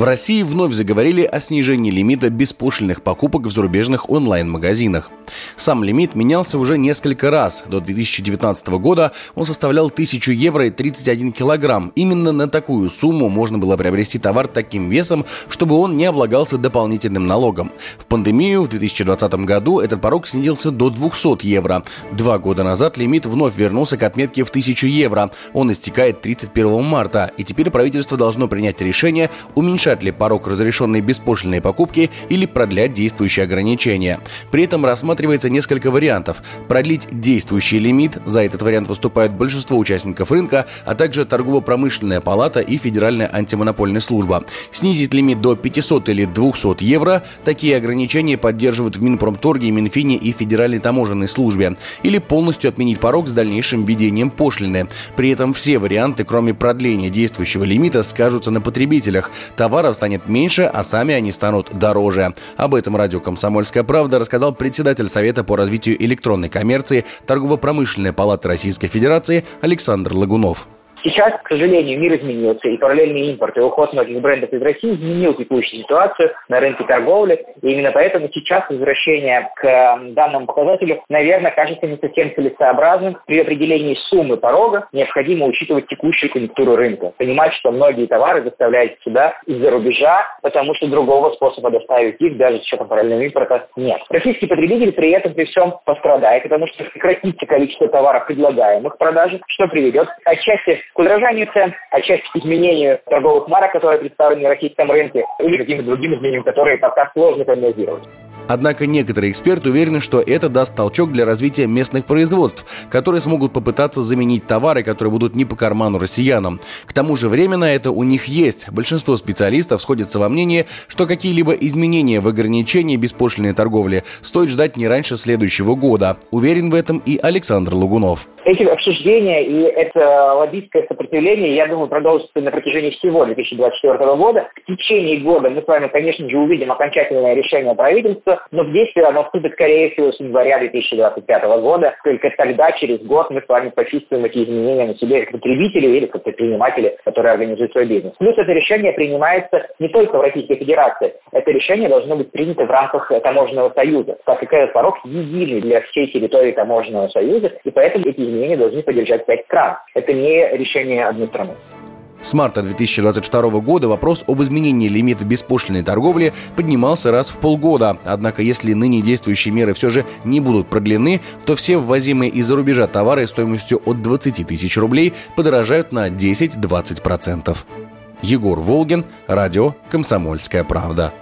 В России вновь заговорили о снижении лимита беспошлиных покупок в зарубежных онлайн-магазинах. Сам лимит менялся уже несколько раз. До 2019 года он составлял 1000 евро и 31 килограмм. Именно на такую сумму можно было приобрести товар таким весом, чтобы он не облагался дополнительным налогом. В пандемию в 2020 году этот порог снизился до 200 евро. Два года назад лимит вновь вернулся к отметке в 1000 евро. Он истекает 31 марта, и теперь правительство должно принять решение уменьшать уменьшать ли порог разрешенной беспошлиной покупки или продлять действующие ограничения. При этом рассматривается несколько вариантов. Продлить действующий лимит, за этот вариант выступают большинство участников рынка, а также торгово-промышленная палата и Федеральная антимонопольная служба. Снизить лимит до 500 или 200 евро. Такие ограничения поддерживают в Минпромторге, Минфине и Федеральной таможенной службе. Или полностью отменить порог с дальнейшим введением пошлины. При этом все варианты, кроме продления действующего лимита, скажутся на потребителях. Товар товаров станет меньше, а сами они станут дороже. Об этом радио «Комсомольская правда» рассказал председатель Совета по развитию электронной коммерции Торгово-промышленной палаты Российской Федерации Александр Лагунов. Сейчас, к сожалению, мир изменился, и параллельный импорт и уход многих брендов из России изменил текущую ситуацию на рынке торговли, и именно поэтому сейчас возвращение к данному показателю, наверное, кажется не совсем целесообразным. При определении суммы порога необходимо учитывать текущую конъюнктуру рынка, понимать, что многие товары доставляют сюда из-за рубежа, потому что другого способа доставить их даже с учетом параллельного импорта нет. Российский потребитель при этом при всем пострадает, потому что сократится количество товаров, предлагаемых в продаже, что приведет отчасти к удорожанию цен, отчасти к изменению торговых марок, которые представлены на российском рынке, или каким-то другим изменениям, которые пока сложно прогнозировать. Однако некоторые эксперты уверены, что это даст толчок для развития местных производств, которые смогут попытаться заменить товары, которые будут не по карману россиянам. К тому же временно это у них есть. Большинство специалистов сходятся во мнении, что какие-либо изменения в ограничении беспошлиной торговли стоит ждать не раньше следующего года. Уверен в этом и Александр Лугунов. Эти обсуждения и это лоббистское сопротивление, я думаю, продолжится на протяжении всего 2024 года. В течение года мы с вами, конечно же, увидим окончательное решение правительства, но в действие оно вступит, скорее всего, с января 2025 года. Только тогда, через год, мы с вами почувствуем эти изменения на себе как потребители или как предприниматели, которые организуют свой бизнес. Плюс это решение принимается не только в Российской Федерации. Это решение должно быть принято в рамках таможенного союза, так как этот порог единый для всей территории таможенного союза, и поэтому эти изменения должны поддержать пять стран. Это не решение одной страны. С марта 2022 года вопрос об изменении лимита беспошлиной торговли поднимался раз в полгода. Однако, если ныне действующие меры все же не будут продлены, то все ввозимые из-за рубежа товары стоимостью от 20 тысяч рублей подорожают на 10-20%. Егор Волгин, радио «Комсомольская правда».